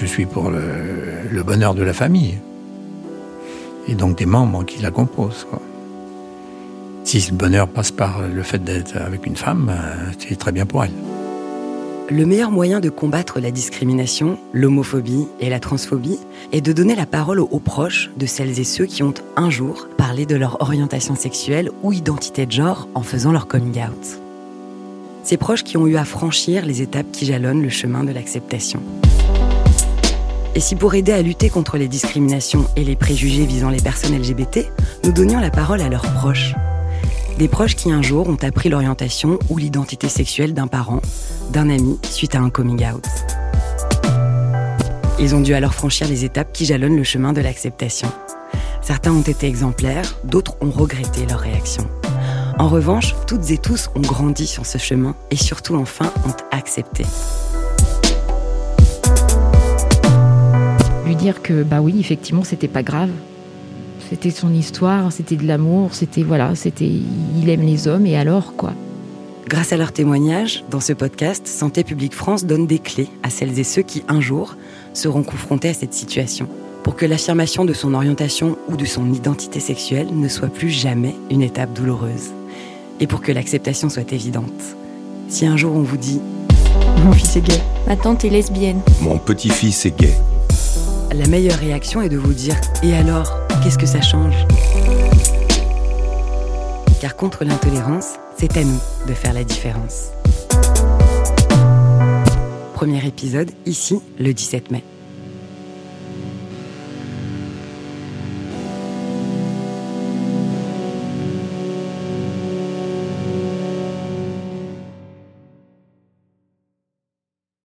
Je suis pour le, bonheur de la famille. Et donc des membres qui la composent. Si le bonheur passe par le fait d'être avec une femme, c'est très bien pour elle. Le meilleur moyen de combattre la discrimination, l'homophobie et la transphobie est de donner la parole aux proches de celles et ceux qui ont un jour parlé de leur orientation sexuelle ou identité de genre en faisant leur coming out. Ces proches qui ont eu à franchir les étapes qui jalonnent le chemin de l'acceptation. Et si pour aider à lutter contre les discriminations et les préjugés visant les personnes LGBT, nous donnions la parole à leurs proches? Des proches qui un jour ont appris l'orientation ou l'identité sexuelle d'un parent, d'un ami, suite à un coming out. Ils ont dû alors franchir les étapes qui jalonnent le chemin de l'acceptation. Certains ont été exemplaires, d'autres ont regretté leur réaction. En revanche, toutes et tous ont grandi sur ce chemin et surtout enfin ont accepté. Lui dire que bah oui, effectivement, c'était pas grave, c'était son histoire, c'était de l'amour, c'était voilà, c'était il aime les hommes et alors quoi. Grâce à leurs témoignages, dans ce podcast, Santé publique France donne des clés à celles et ceux qui un jour seront confrontés à cette situation pour que l'affirmation de son orientation ou de son identité sexuelle ne soit plus jamais une étape douloureuse et pour que l'acceptation soit évidente. Si un jour on vous dit Mon fils est gay, ma tante est lesbienne, mon petit-fils est gay, la meilleure réaction est de vous dire Et alors Qu'est-ce que ça change? Car contre l'intolérance, c'est à nous de faire la différence. Premier épisode, ici, le 17 mai.